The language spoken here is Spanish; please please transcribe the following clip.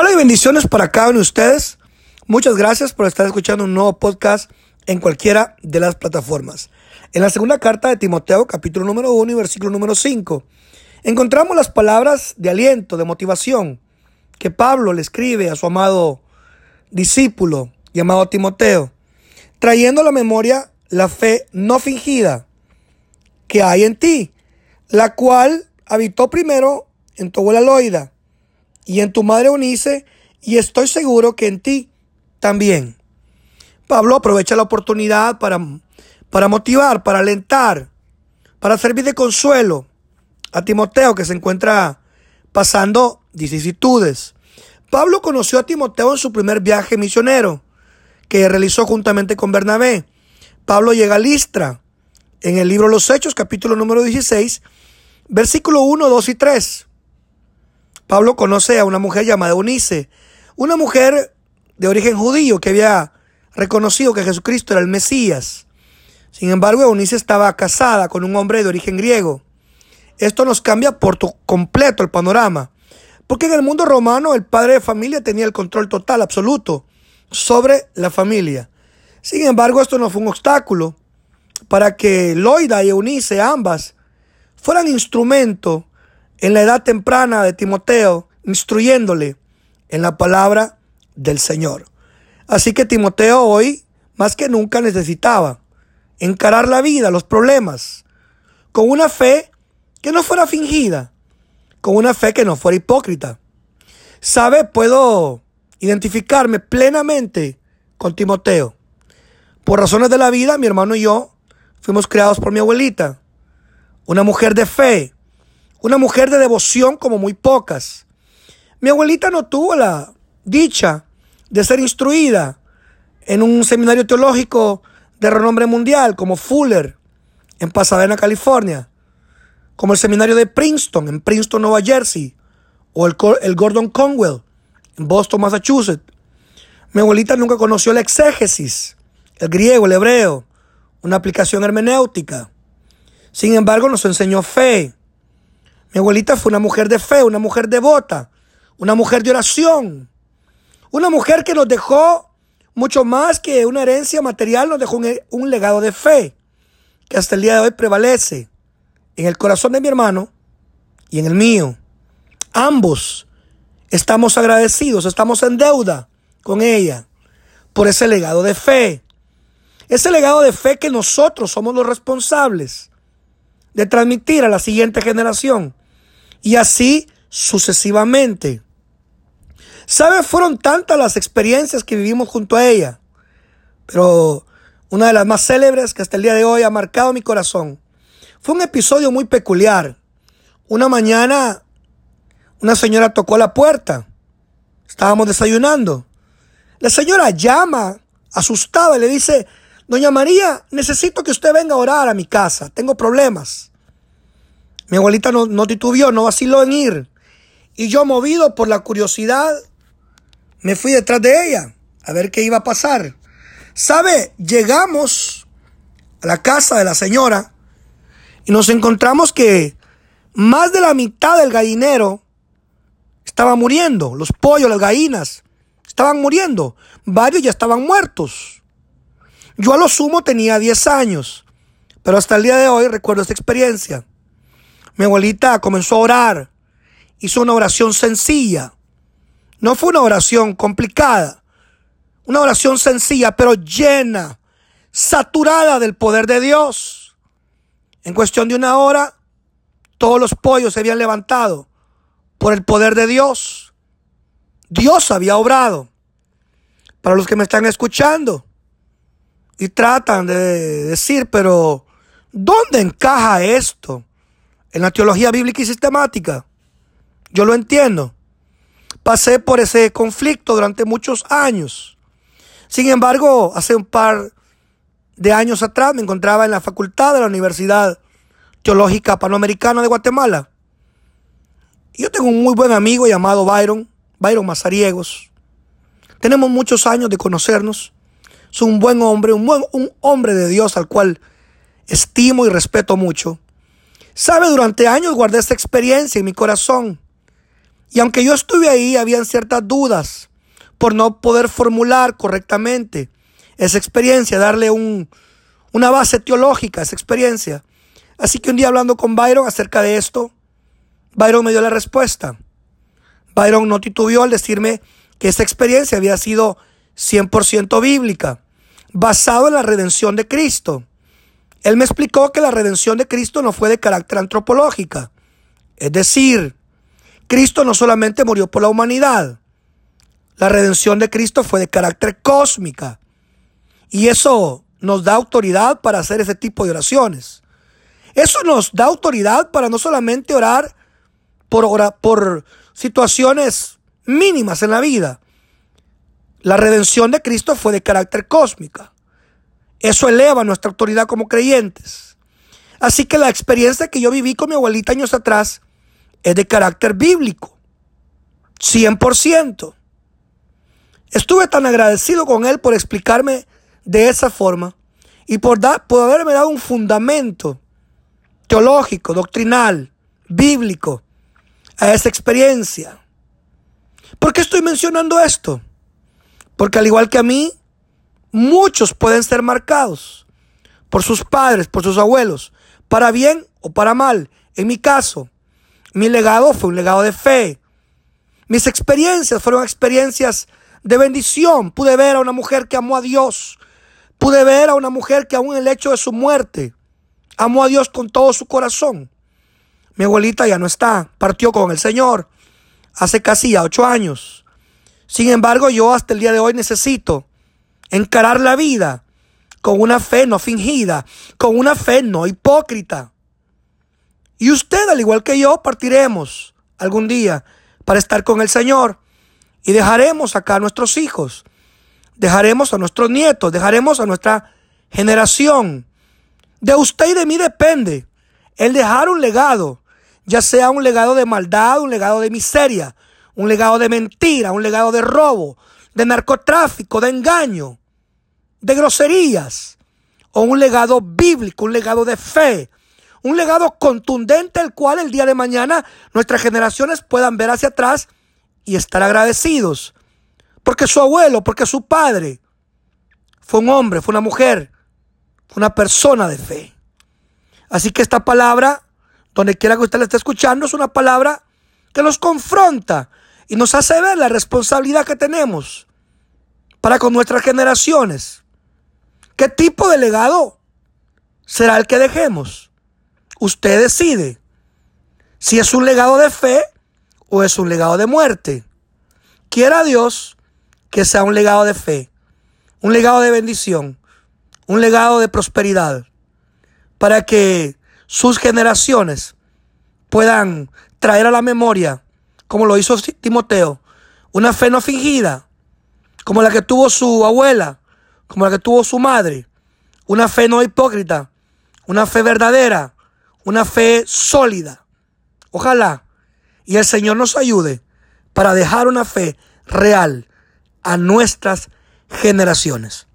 Hola y bendiciones para cada uno de ustedes. Muchas gracias por estar escuchando un nuevo podcast en cualquiera de las plataformas. En la segunda carta de Timoteo, capítulo número 1 y versículo número 5, encontramos las palabras de aliento, de motivación que Pablo le escribe a su amado discípulo llamado Timoteo, trayendo a la memoria la fe no fingida que hay en ti, la cual habitó primero en tu abuela Loida y en tu madre Unice, y estoy seguro que en ti también. Pablo aprovecha la oportunidad para, para motivar, para alentar, para servir de consuelo a Timoteo que se encuentra pasando vicisitudes. Pablo conoció a Timoteo en su primer viaje misionero que realizó juntamente con Bernabé. Pablo llega a Listra en el libro Los Hechos, capítulo número 16, versículo 1, 2 y 3. Pablo conoce a una mujer llamada Eunice, una mujer de origen judío que había reconocido que Jesucristo era el Mesías. Sin embargo, Eunice estaba casada con un hombre de origen griego. Esto nos cambia por completo el panorama, porque en el mundo romano el padre de familia tenía el control total, absoluto, sobre la familia. Sin embargo, esto no fue un obstáculo para que Loida y Eunice, ambas, fueran instrumento en la edad temprana de Timoteo, instruyéndole en la palabra del Señor. Así que Timoteo hoy, más que nunca, necesitaba encarar la vida, los problemas, con una fe que no fuera fingida, con una fe que no fuera hipócrita. ¿Sabe? Puedo identificarme plenamente con Timoteo. Por razones de la vida, mi hermano y yo fuimos creados por mi abuelita, una mujer de fe, una mujer de devoción como muy pocas. Mi abuelita no tuvo la dicha de ser instruida en un seminario teológico de renombre mundial como Fuller en Pasadena, California, como el seminario de Princeton en Princeton, Nueva Jersey, o el, el Gordon Conwell en Boston, Massachusetts. Mi abuelita nunca conoció la exégesis, el griego, el hebreo, una aplicación hermenéutica. Sin embargo, nos enseñó fe, mi abuelita fue una mujer de fe, una mujer devota, una mujer de oración, una mujer que nos dejó mucho más que una herencia material, nos dejó un, legado de fe que hasta el día de hoy prevalece en el corazón de mi hermano y en el mío. Ambos estamos agradecidos, estamos en deuda con ella por ese legado de fe. Ese legado de fe que nosotros somos los responsables de transmitir a la siguiente generación y así sucesivamente. ¿Sabe? Fueron tantas las experiencias que vivimos junto a ella, pero una de las más célebres que hasta el día de hoy ha marcado mi corazón fue un episodio muy peculiar. Una mañana una señora tocó la puerta. Estábamos desayunando. La señora llama, asustada, y le dice, Doña María, necesito que usted venga a orar a mi casa. Tengo problemas. Mi abuelita no, no titubeó, no vaciló en ir. Y yo, movido por la curiosidad, me fui detrás de ella a ver qué iba a pasar. ¿Sabe? Llegamos a la casa de la señora y nos encontramos que más de la mitad del gallinero estaba muriendo. Los pollos, las gallinas estaban muriendo. Varios ya estaban muertos. Yo a lo sumo tenía 10 años, pero hasta el día de hoy recuerdo esta experiencia. Mi abuelita comenzó a orar. Hizo una oración sencilla. No fue una oración complicada. Una oración sencilla, pero llena, saturada del poder de Dios. En cuestión de una hora, todos los pollos se habían levantado por el poder de Dios. Dios había obrado. Para los que me están escuchando y tratan de decir, pero ¿dónde encaja esto? En la teología bíblica y sistemática. Yo lo entiendo. Pasé por ese conflicto durante muchos años. Sin embargo, hace un par de años atrás me encontraba en la facultad de la Universidad Teológica Panamericana de Guatemala. Yo tengo un muy buen amigo llamado Byron, Byron Mazariegos. Tenemos muchos años de conocernos. Es un buen hombre, un, buen, un hombre de Dios al cual estimo y respeto mucho. Sabe, durante años guardé esta experiencia en mi corazón. Y aunque yo estuve ahí, habían ciertas dudas por no poder formular correctamente esa experiencia, darle un, una base teológica a esa experiencia. Así que un día hablando con Byron acerca de esto, Byron me dio la respuesta. Byron no titubeó al decirme que esa experiencia había sido 100% bíblica, basado en la redención de Cristo. Él me explicó que la redención de Cristo no fue de carácter antropológica. Es decir, Cristo no solamente murió por la humanidad, la redención de Cristo fue de carácter cósmica. Y eso nos da autoridad para hacer ese tipo de oraciones. Eso nos da autoridad para no solamente orar por, situaciones mínimas en la vida. La redención de Cristo fue de carácter cósmica. Eso eleva nuestra autoridad como creyentes. Así que la experiencia que yo viví con mi abuelita años atrás es de carácter bíblico. 100%. Estuve tan agradecido con él por explicarme de esa forma y por, por haberme dado un fundamento teológico, doctrinal, bíblico a esa experiencia. ¿Por qué estoy mencionando esto? Porque al igual que a mí, muchos pueden ser marcados por sus padres, por sus abuelos, para bien o para mal. En mi caso, mi legado fue un legado de fe. Mis experiencias fueron experiencias de bendición. Pude ver a una mujer que amó a Dios. Pude ver a una mujer que aún en el hecho de su muerte amó a Dios con todo su corazón. Mi abuelita ya no está, partió con el Señor hace casi ya ocho años. Sin embargo, yo hasta el día de hoy necesito encarar la vida con una fe no fingida, con una fe no hipócrita. Y usted, al igual que yo, partiremos algún día para estar con el Señor y dejaremos acá a nuestros hijos, dejaremos a nuestros nietos, dejaremos a nuestra generación. De usted y de mí depende el dejar un legado ya sea un legado de maldad, un legado de miseria, un legado de mentira, un legado de robo, de narcotráfico, de engaño, de groserías, o un legado bíblico, un legado de fe, un legado contundente el cual el día de mañana nuestras generaciones puedan ver hacia atrás y estar agradecidos. Porque su abuelo, porque su padre fue un hombre, fue una mujer, fue una persona de fe. Así que esta palabra donde quiera que usted la esté escuchando, es una palabra que nos confronta y nos hace ver la responsabilidad que tenemos para con nuestras generaciones. ¿Qué tipo de legado será el que dejemos? Usted decide si es un legado de fe o es un legado de muerte. Quiera Dios que sea un legado de fe, un legado de bendición, un legado de prosperidad, para que sus generaciones puedan traer a la memoria, como lo hizo Timoteo, una fe no fingida, como la que tuvo su abuela, como la que tuvo su madre, una fe no hipócrita, una fe verdadera, una fe sólida. Ojalá y el Señor nos ayude para dejar una fe real a nuestras generaciones.